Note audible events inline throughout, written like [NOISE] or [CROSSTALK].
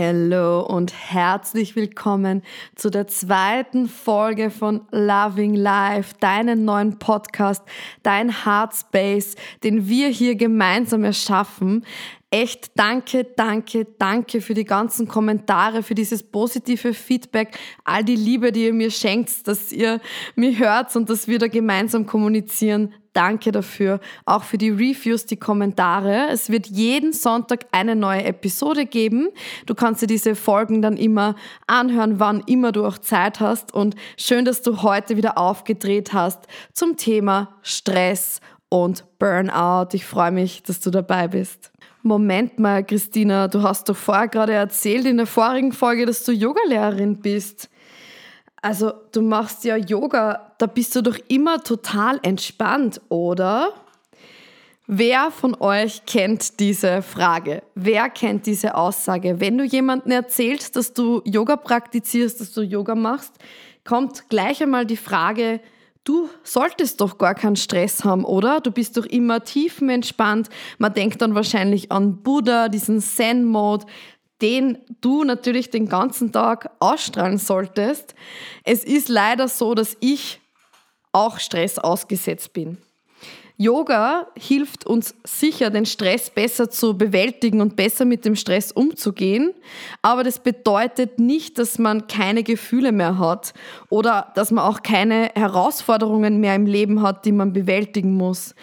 Hallo und herzlich willkommen zu der zweiten Folge von Loving Life, deinen neuen Podcast, dein Heartspace, den wir hier gemeinsam erschaffen. Echt danke, danke, danke für die ganzen Kommentare, für dieses positive Feedback, all die Liebe, die ihr mir schenkt, dass ihr mir hört und dass wir da gemeinsam kommunizieren. Danke dafür. Auch für die Reviews, die Kommentare. Es wird jeden Sonntag eine neue Episode geben. Du kannst dir diese Folgen dann immer anhören, wann immer du auch Zeit hast. Und schön, dass du heute wieder aufgedreht hast zum Thema Stress und Burnout. Ich freue mich, dass du dabei bist. Moment mal, Christina, du hast doch vorher gerade erzählt in der vorigen Folge, dass du Yogalehrerin bist. Also du machst ja Yoga, da bist du doch immer total entspannt, oder? Wer von euch kennt diese Frage? Wer kennt diese Aussage? Wenn du jemandem erzählst, dass du Yoga praktizierst, dass du Yoga machst, kommt gleich einmal die Frage, du solltest doch gar keinen Stress haben, oder? Du bist doch immer tiefenentspannt. Man denkt dann wahrscheinlich an Buddha, diesen Zen-Mode, den du natürlich den ganzen Tag ausstrahlen solltest. Es ist leider so, dass ich auch Stress ausgesetzt bin. Yoga hilft uns sicher, den Stress besser zu bewältigen und besser mit dem Stress umzugehen. Aber das bedeutet nicht, dass man keine Gefühle mehr hat oder dass man auch keine Herausforderungen mehr im Leben hat, die man bewältigen muss.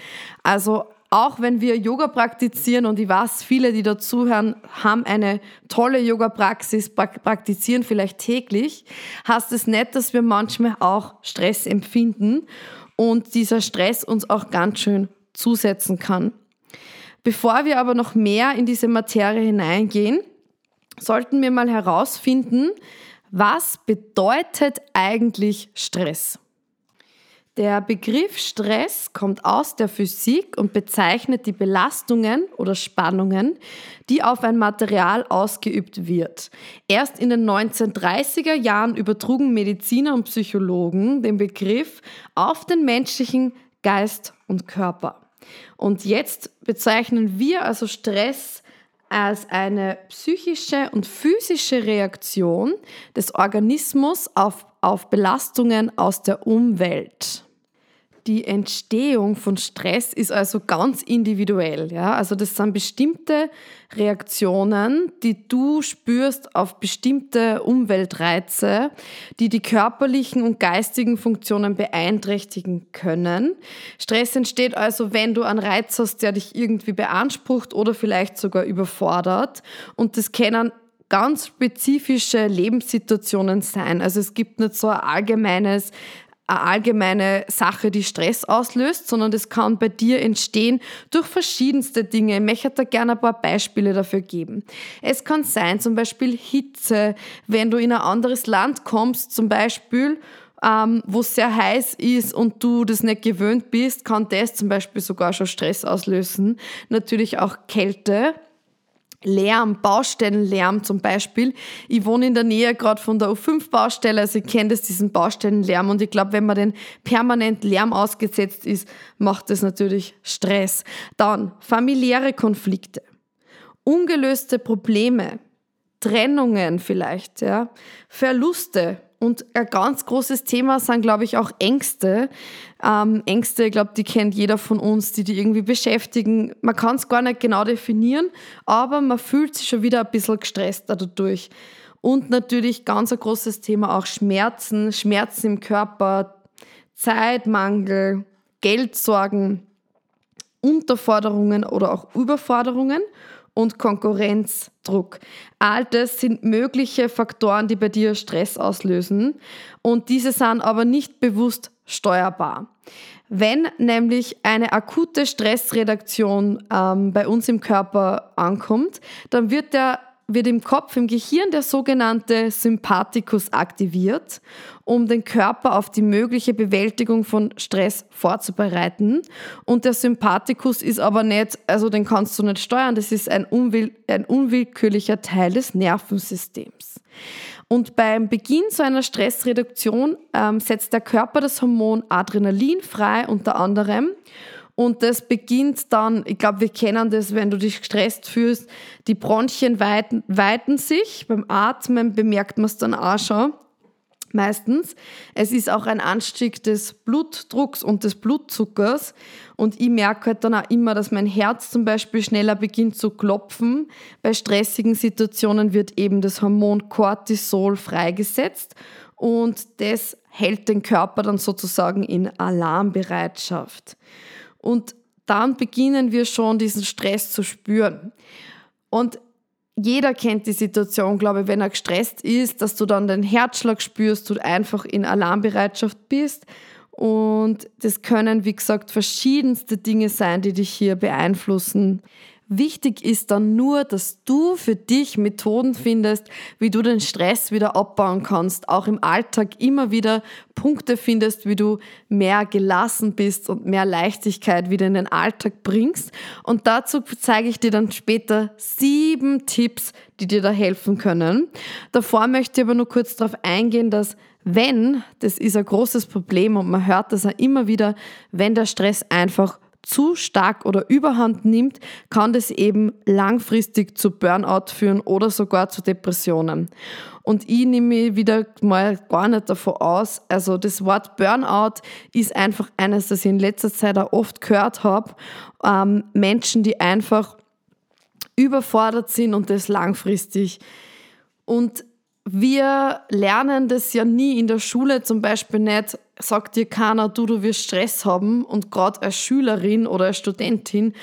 Also auch wenn wir Yoga praktizieren und ich weiß, viele, die dazuhören, haben eine tolle Yoga-Praxis, praktizieren vielleicht täglich, heißt es nicht, dass wir manchmal auch Stress empfinden und dieser Stress uns auch ganz schön zusetzen kann. Bevor wir aber noch mehr in diese Materie hineingehen, sollten wir mal herausfinden, was bedeutet eigentlich Stress? Der Begriff Stress kommt aus der Physik und bezeichnet die Belastungen oder Spannungen, die auf ein Material ausgeübt wird. Erst in den 1930er Jahren übertrugen Mediziner und Psychologen den Begriff auf den menschlichen Geist und Körper. Und jetzt bezeichnen wir also Stress als eine psychische und physische Reaktion des Organismus auf, auf Belastungen aus der Umwelt. Die Entstehung von Stress ist also ganz individuell. Ja? Also das sind bestimmte Reaktionen, die du spürst auf bestimmte Umweltreize, die die körperlichen und geistigen Funktionen beeinträchtigen können. Stress entsteht also, wenn du einen Reiz hast, der dich irgendwie beansprucht oder vielleicht sogar überfordert. Und das kennen ganz spezifische Lebenssituationen sein. Also es gibt nicht so ein allgemeines eine allgemeine Sache, die Stress auslöst, sondern das kann bei dir entstehen durch verschiedenste Dinge. Ich möchte da gerne ein paar Beispiele dafür geben. Es kann sein, zum Beispiel Hitze, wenn du in ein anderes Land kommst, zum Beispiel, ähm, wo es sehr heiß ist und du das nicht gewöhnt bist, kann das zum Beispiel sogar schon Stress auslösen. Natürlich auch Kälte Lärm, Baustellenlärm zum Beispiel. Ich wohne in der Nähe gerade von der U5-Baustelle, also ich kenne das, diesen Baustellenlärm. Und ich glaube, wenn man den permanent Lärm ausgesetzt ist, macht das natürlich Stress. Dann familiäre Konflikte, ungelöste Probleme, Trennungen vielleicht, ja, Verluste, und ein ganz großes Thema sind, glaube ich, auch Ängste. Ähm, Ängste, ich glaube, die kennt jeder von uns, die die irgendwie beschäftigen. Man kann es gar nicht genau definieren, aber man fühlt sich schon wieder ein bisschen gestresster dadurch. Und natürlich ganz ein großes Thema auch Schmerzen, Schmerzen im Körper, Zeitmangel, Geldsorgen, Unterforderungen oder auch Überforderungen und Konkurrenzdruck. All das sind mögliche Faktoren, die bei dir Stress auslösen und diese sind aber nicht bewusst steuerbar. Wenn nämlich eine akute Stressredaktion ähm, bei uns im Körper ankommt, dann wird der wird im Kopf, im Gehirn der sogenannte Sympathikus aktiviert, um den Körper auf die mögliche Bewältigung von Stress vorzubereiten. Und der Sympathikus ist aber nicht, also den kannst du nicht steuern, das ist ein, unwill ein unwillkürlicher Teil des Nervensystems. Und beim Beginn so einer Stressreduktion ähm, setzt der Körper das Hormon Adrenalin frei, unter anderem. Und das beginnt dann, ich glaube, wir kennen das, wenn du dich gestresst fühlst, die Bronchien weiten, weiten sich. Beim Atmen bemerkt man es dann auch schon meistens. Es ist auch ein Anstieg des Blutdrucks und des Blutzuckers. Und ich merke halt dann auch immer, dass mein Herz zum Beispiel schneller beginnt zu klopfen. Bei stressigen Situationen wird eben das Hormon Cortisol freigesetzt und das hält den Körper dann sozusagen in Alarmbereitschaft. Und dann beginnen wir schon diesen Stress zu spüren. Und jeder kennt die Situation, glaube ich, wenn er gestresst ist, dass du dann den Herzschlag spürst, du einfach in Alarmbereitschaft bist. Und das können, wie gesagt, verschiedenste Dinge sein, die dich hier beeinflussen. Wichtig ist dann nur, dass du für dich Methoden findest, wie du den Stress wieder abbauen kannst. Auch im Alltag immer wieder Punkte findest, wie du mehr gelassen bist und mehr Leichtigkeit wieder in den Alltag bringst. Und dazu zeige ich dir dann später sieben Tipps, die dir da helfen können. Davor möchte ich aber nur kurz darauf eingehen, dass wenn, das ist ein großes Problem und man hört das auch immer wieder, wenn der Stress einfach zu stark oder überhand nimmt, kann das eben langfristig zu Burnout führen oder sogar zu Depressionen. Und ich nehme mich wieder mal gar nicht davon aus. Also das Wort Burnout ist einfach eines, das ich in letzter Zeit auch oft gehört habe. Ähm, Menschen, die einfach überfordert sind und das langfristig. Und wir lernen das ja nie in der Schule, zum Beispiel nicht, sagt dir keiner, du, du wirst Stress haben und gerade als Schülerin oder als Studentin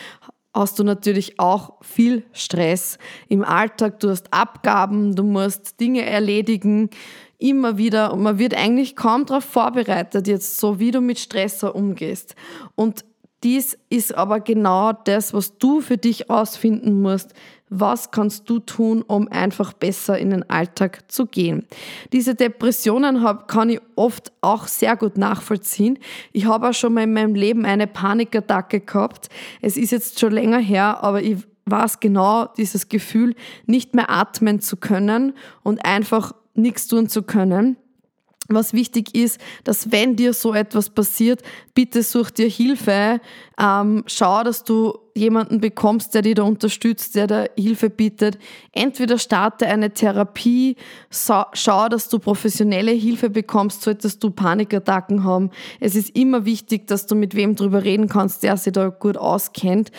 hast du natürlich auch viel Stress im Alltag. Du hast Abgaben, du musst Dinge erledigen, immer wieder und man wird eigentlich kaum darauf vorbereitet, jetzt so wie du mit Stress umgehst. Und dies ist aber genau das, was du für dich ausfinden musst. Was kannst du tun, um einfach besser in den Alltag zu gehen? Diese Depressionen hab, kann ich oft auch sehr gut nachvollziehen. Ich habe auch schon mal in meinem Leben eine Panikattacke gehabt. Es ist jetzt schon länger her, aber ich weiß genau dieses Gefühl, nicht mehr atmen zu können und einfach nichts tun zu können was wichtig ist, dass wenn dir so etwas passiert, bitte such dir Hilfe. Ähm, schau, dass du jemanden bekommst, der dir da unterstützt, der da Hilfe bietet. Entweder starte eine Therapie, schau, dass du professionelle Hilfe bekommst, solltest du Panikattacken haben. Es ist immer wichtig, dass du mit wem drüber reden kannst, der sich da gut auskennt.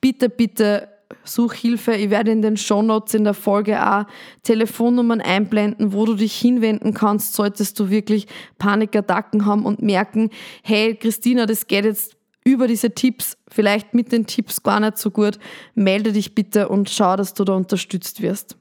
Bitte, bitte such Hilfe. Ich werde in den Shownotes in der Folge auch Telefonnummern einblenden, wo du dich hinwenden kannst, solltest du wirklich Panikattacken haben und merken, hey Christina, das geht jetzt über diese Tipps, vielleicht mit den Tipps gar nicht so gut. Melde dich bitte und schau, dass du da unterstützt wirst.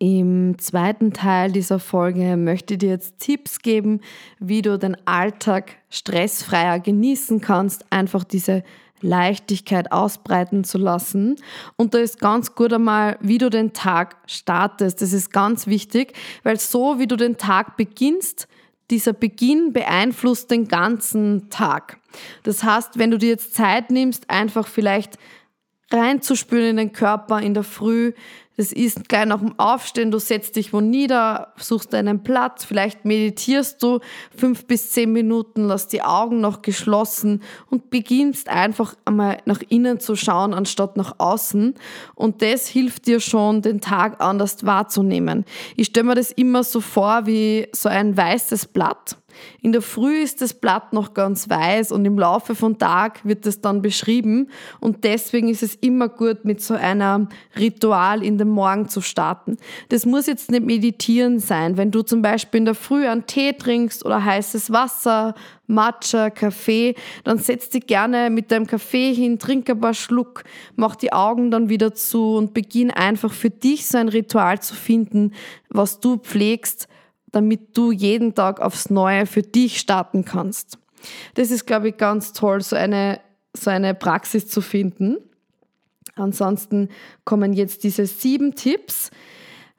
Im zweiten Teil dieser Folge möchte ich dir jetzt Tipps geben, wie du den Alltag stressfreier genießen kannst, einfach diese Leichtigkeit ausbreiten zu lassen. Und da ist ganz gut einmal, wie du den Tag startest. Das ist ganz wichtig, weil so wie du den Tag beginnst, dieser Beginn beeinflusst den ganzen Tag. Das heißt, wenn du dir jetzt Zeit nimmst, einfach vielleicht reinzuspüren in den Körper in der Früh, das ist gleich nach dem Aufstehen, du setzt dich wo nieder, suchst einen Platz, vielleicht meditierst du fünf bis zehn Minuten, lass die Augen noch geschlossen und beginnst einfach einmal nach innen zu schauen, anstatt nach außen. Und das hilft dir schon, den Tag anders wahrzunehmen. Ich stelle mir das immer so vor wie so ein weißes Blatt. In der Früh ist das Blatt noch ganz weiß und im Laufe von Tag wird es dann beschrieben und deswegen ist es immer gut, mit so einem Ritual in den Morgen zu starten. Das muss jetzt nicht meditieren sein. Wenn du zum Beispiel in der Früh einen Tee trinkst oder heißes Wasser, Matcha, Kaffee, dann setz dich gerne mit deinem Kaffee hin, trink ein paar Schluck, mach die Augen dann wieder zu und beginn einfach für dich so ein Ritual zu finden, was du pflegst, damit du jeden Tag aufs Neue für dich starten kannst. Das ist, glaube ich, ganz toll, so eine, so eine Praxis zu finden. Ansonsten kommen jetzt diese sieben Tipps.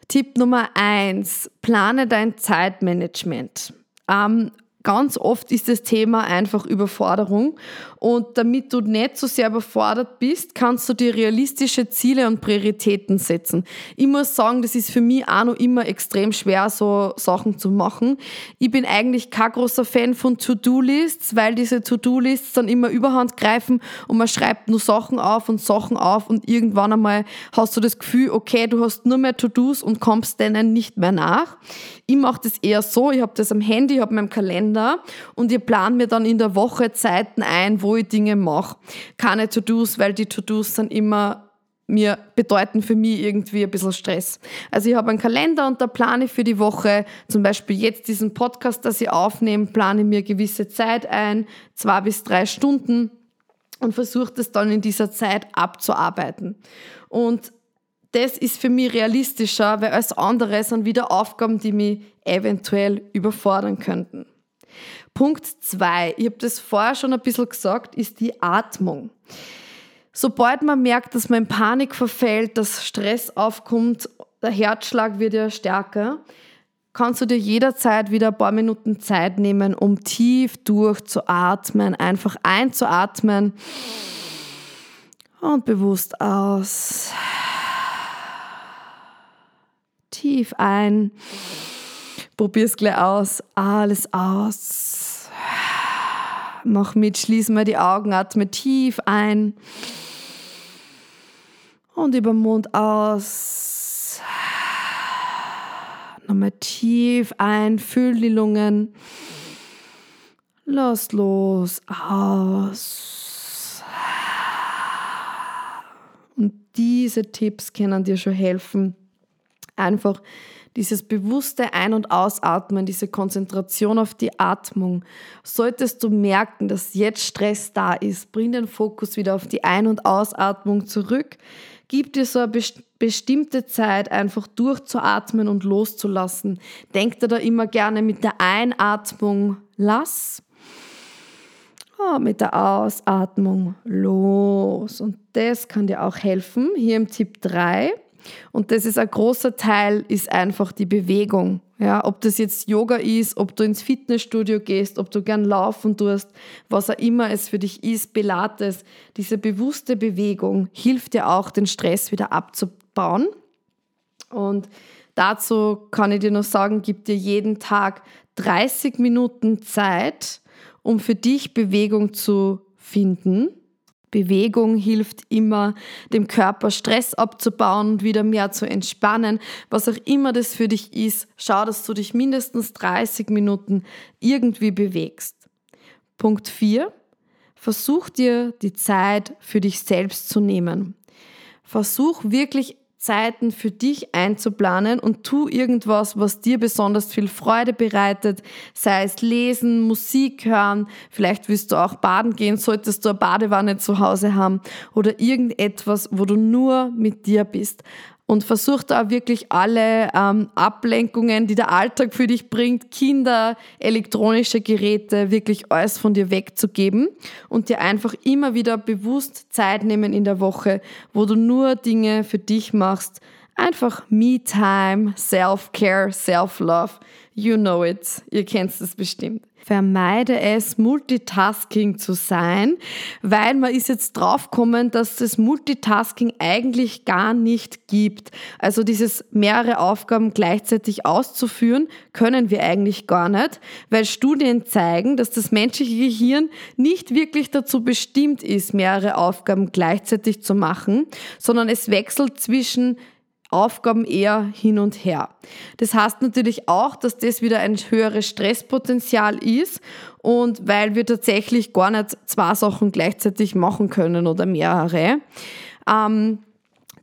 Tipp Nummer eins: plane dein Zeitmanagement. Ähm, ganz oft ist das Thema einfach Überforderung. Und damit du nicht so sehr überfordert bist, kannst du dir realistische Ziele und Prioritäten setzen. Ich muss sagen, das ist für mich auch noch immer extrem schwer, so Sachen zu machen. Ich bin eigentlich kein großer Fan von To-Do-Lists, weil diese To-Do-Lists dann immer überhand greifen und man schreibt nur Sachen auf und Sachen auf und irgendwann einmal hast du das Gefühl, okay, du hast nur mehr To-Dos und kommst denen nicht mehr nach. Ich mache das eher so, ich habe das am Handy, ich habe meinen Kalender und ich plane mir dann in der Woche Zeiten ein, wo wo ich Dinge mache. Keine To-Dos, weil die To-Dos sind immer mir bedeuten für mich irgendwie ein bisschen Stress. Also ich habe einen Kalender und da plane ich für die Woche, zum Beispiel jetzt diesen Podcast, das ich aufnehme, plane mir gewisse Zeit ein, zwei bis drei Stunden und versuche das dann in dieser Zeit abzuarbeiten. Und das ist für mich realistischer, weil alles andere sind wieder Aufgaben, die mich eventuell überfordern könnten. Punkt zwei, ich habe das vorher schon ein bisschen gesagt, ist die Atmung. Sobald man merkt, dass man in Panik verfällt, dass Stress aufkommt, der Herzschlag wird ja stärker, kannst du dir jederzeit wieder ein paar Minuten Zeit nehmen, um tief durchzuatmen, einfach einzuatmen und bewusst aus. Tief ein. Probier es gleich aus. Alles aus. Mach mit, schließ mal die Augen, atme tief ein. Und über den Mund aus. Nochmal tief ein, füll die Lungen. Lass los, aus. Und diese Tipps können dir schon helfen, einfach dieses bewusste Ein- und Ausatmen, diese Konzentration auf die Atmung, solltest du merken, dass jetzt Stress da ist, bring den Fokus wieder auf die Ein- und Ausatmung zurück, gib dir so eine bestimmte Zeit einfach durchzuatmen und loszulassen. Denk dir da immer gerne mit der Einatmung lass. Oh, mit der Ausatmung los. Und das kann dir auch helfen. Hier im Tipp 3 und das ist ein großer Teil, ist einfach die Bewegung. Ja, ob das jetzt Yoga ist, ob du ins Fitnessstudio gehst, ob du gern laufen tust, was auch immer es für dich ist, Pilates, diese bewusste Bewegung hilft dir auch, den Stress wieder abzubauen. Und dazu kann ich dir noch sagen, gib dir jeden Tag 30 Minuten Zeit, um für dich Bewegung zu finden Bewegung hilft immer, dem Körper Stress abzubauen und wieder mehr zu entspannen. Was auch immer das für dich ist, schau, dass du dich mindestens 30 Minuten irgendwie bewegst. Punkt 4. Versuch dir die Zeit für dich selbst zu nehmen. Versuch wirklich Zeiten für dich einzuplanen und tu irgendwas, was dir besonders viel Freude bereitet, sei es lesen, Musik hören, vielleicht willst du auch baden gehen, solltest du eine Badewanne zu Hause haben oder irgendetwas, wo du nur mit dir bist und versuch da wirklich alle ähm, Ablenkungen, die der Alltag für dich bringt, Kinder, elektronische Geräte, wirklich alles von dir wegzugeben und dir einfach immer wieder bewusst Zeit nehmen in der Woche, wo du nur Dinge für dich machst. Einfach Me-Time, Self-Care, Self-Love. You know it. Ihr kennt es bestimmt vermeide es, Multitasking zu sein, weil man ist jetzt draufgekommen, dass es Multitasking eigentlich gar nicht gibt. Also dieses mehrere Aufgaben gleichzeitig auszuführen, können wir eigentlich gar nicht, weil Studien zeigen, dass das menschliche Gehirn nicht wirklich dazu bestimmt ist, mehrere Aufgaben gleichzeitig zu machen, sondern es wechselt zwischen Aufgaben eher hin und her. Das heißt natürlich auch, dass das wieder ein höheres Stresspotenzial ist und weil wir tatsächlich gar nicht zwei Sachen gleichzeitig machen können oder mehrere. Ähm,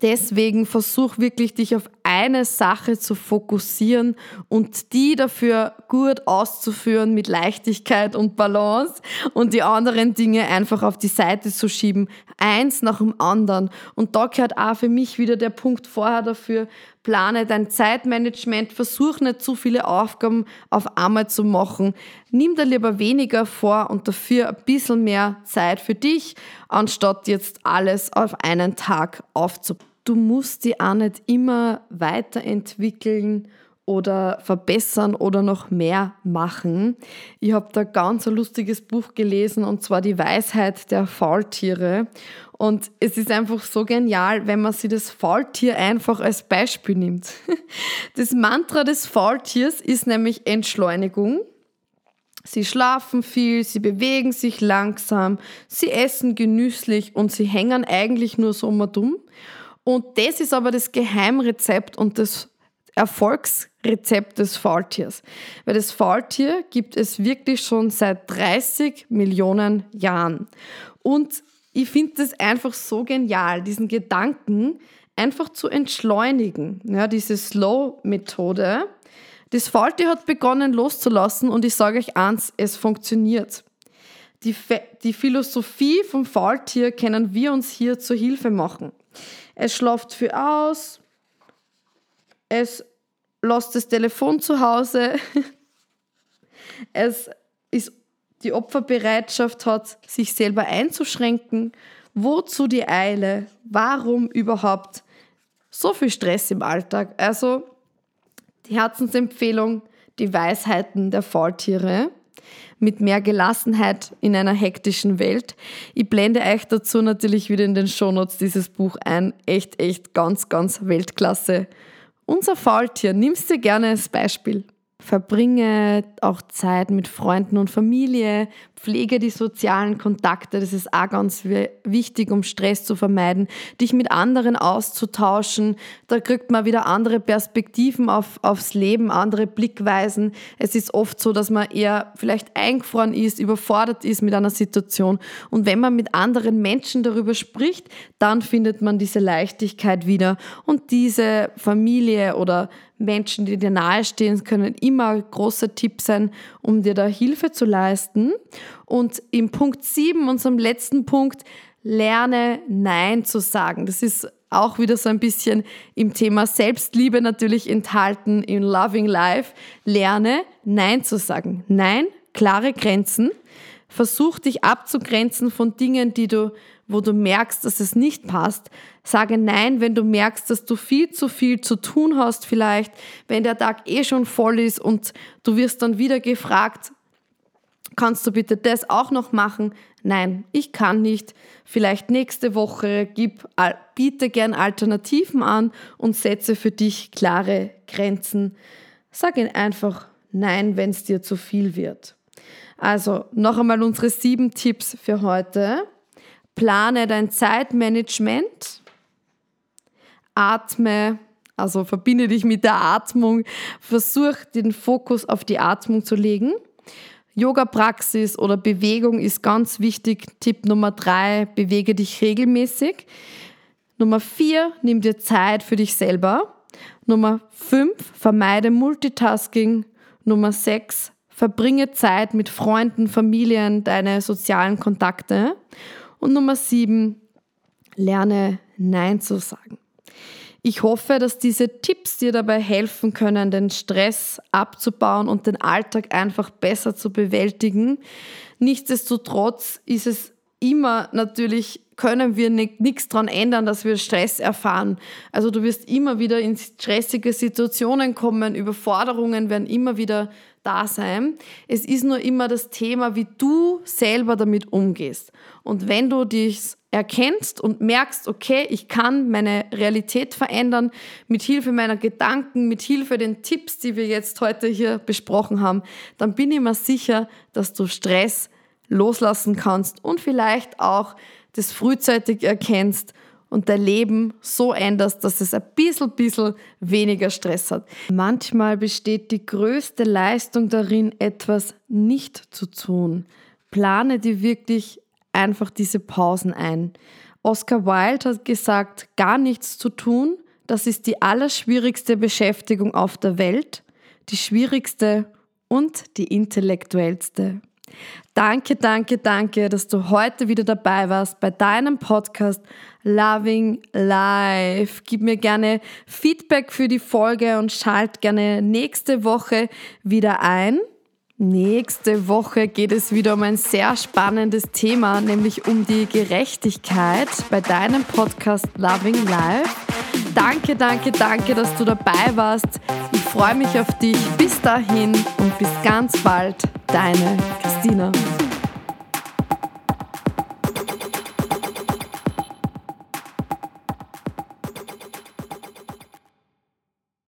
Deswegen versuch wirklich dich auf eine Sache zu fokussieren und die dafür gut auszuführen mit Leichtigkeit und Balance und die anderen Dinge einfach auf die Seite zu schieben, eins nach dem anderen. Und da gehört auch für mich wieder der Punkt vorher dafür, plane dein Zeitmanagement, versuch nicht zu viele Aufgaben auf einmal zu machen. Nimm dir lieber weniger vor und dafür ein bisschen mehr Zeit für dich, anstatt jetzt alles auf einen Tag aufzubauen du musst die auch nicht immer weiterentwickeln oder verbessern oder noch mehr machen. Ich habe da ganz ein lustiges Buch gelesen und zwar Die Weisheit der Faultiere. Und es ist einfach so genial, wenn man sich das Faultier einfach als Beispiel nimmt. [LAUGHS] Das Mantra des Faultiers ist nämlich Entschleunigung. Sie schlafen viel, sie bewegen sich langsam, sie essen genüsslich und sie hängen eigentlich nur so mal dumm. Und das ist aber das Geheimrezept und das Erfolgsrezept des Faultiers. Weil das Faultier gibt es wirklich schon seit 30 Millionen Jahren. Und ich finde das einfach so genial, diesen Gedanken einfach zu entschleunigen. Ja, diese Slow-Methode. Das Faultier hat begonnen loszulassen und ich sage euch eins, es funktioniert. Die, die Philosophie vom Faultier können wir uns hier zur Hilfe machen. Es schlaft viel aus, es lässt das Telefon zu Hause, [LAUGHS] es ist die Opferbereitschaft hat, sich selber einzuschränken. Wozu die Eile? Warum überhaupt so viel Stress im Alltag? Also die Herzensempfehlung, die Weisheiten der Faultiere mit mehr Gelassenheit in einer hektischen Welt. Ich blende euch dazu natürlich wieder in den Shownotes dieses Buch ein. Echt, echt ganz, ganz Weltklasse. Unser Faultier, nimmst du gerne als Beispiel. Verbringe auch Zeit mit Freunden und Familie, pflege die sozialen Kontakte, das ist auch ganz wichtig, um Stress zu vermeiden, dich mit anderen auszutauschen, da kriegt man wieder andere Perspektiven auf, aufs Leben, andere Blickweisen. Es ist oft so, dass man eher vielleicht eingefroren ist, überfordert ist mit einer Situation. Und wenn man mit anderen Menschen darüber spricht, dann findet man diese Leichtigkeit wieder. Und diese Familie oder Menschen, die dir nahestehen, können immer großer Tipp sein, um dir da Hilfe zu leisten. Und im Punkt 7, unserem letzten Punkt, lerne Nein zu sagen. Das ist auch wieder so ein bisschen im Thema Selbstliebe natürlich enthalten in Loving Life. Lerne Nein zu sagen. Nein, klare Grenzen. Versuch dich abzugrenzen von Dingen, die du, wo du merkst, dass es nicht passt. Sage Nein, wenn du merkst, dass du viel zu viel zu tun hast vielleicht, wenn der Tag eh schon voll ist und du wirst dann wieder gefragt, Kannst du bitte das auch noch machen? Nein, ich kann nicht. Vielleicht nächste Woche gib, biete gern Alternativen an und setze für dich klare Grenzen. Sag ihnen einfach Nein, wenn es dir zu viel wird. Also noch einmal unsere sieben Tipps für heute. Plane dein Zeitmanagement. Atme, also verbinde dich mit der Atmung. Versuch den Fokus auf die Atmung zu legen. Yoga-Praxis oder Bewegung ist ganz wichtig. Tipp Nummer drei, bewege dich regelmäßig. Nummer vier, nimm dir Zeit für dich selber. Nummer fünf, vermeide Multitasking. Nummer sechs, verbringe Zeit mit Freunden, Familien, deine sozialen Kontakte. Und Nummer sieben, lerne Nein zu sagen. Ich hoffe, dass diese Tipps dir dabei helfen können, den Stress abzubauen und den Alltag einfach besser zu bewältigen. Nichtsdestotrotz ist es immer natürlich, können wir nichts daran ändern, dass wir Stress erfahren. Also du wirst immer wieder in stressige Situationen kommen, Überforderungen werden immer wieder da sein. Es ist nur immer das Thema, wie du selber damit umgehst. Und wenn du dich erkennst und merkst, okay, ich kann meine Realität verändern mit Hilfe meiner Gedanken, mit Hilfe den Tipps, die wir jetzt heute hier besprochen haben, dann bin ich mir sicher, dass du Stress loslassen kannst und vielleicht auch das frühzeitig erkennst und dein Leben so änderst, dass es ein bisschen, bisschen weniger Stress hat. Manchmal besteht die größte Leistung darin, etwas nicht zu tun. Plane dir wirklich einfach diese Pausen ein. Oscar Wilde hat gesagt, gar nichts zu tun, das ist die allerschwierigste Beschäftigung auf der Welt, die schwierigste und die intellektuellste. Danke, danke, danke, dass du heute wieder dabei warst bei deinem Podcast Loving Life. Gib mir gerne Feedback für die Folge und schalt gerne nächste Woche wieder ein. Nächste Woche geht es wieder um ein sehr spannendes Thema, nämlich um die Gerechtigkeit bei deinem Podcast Loving Life. Danke, danke, danke, dass du dabei warst. Ich freue mich auf dich. Bis dahin und bis ganz bald, deine Christina.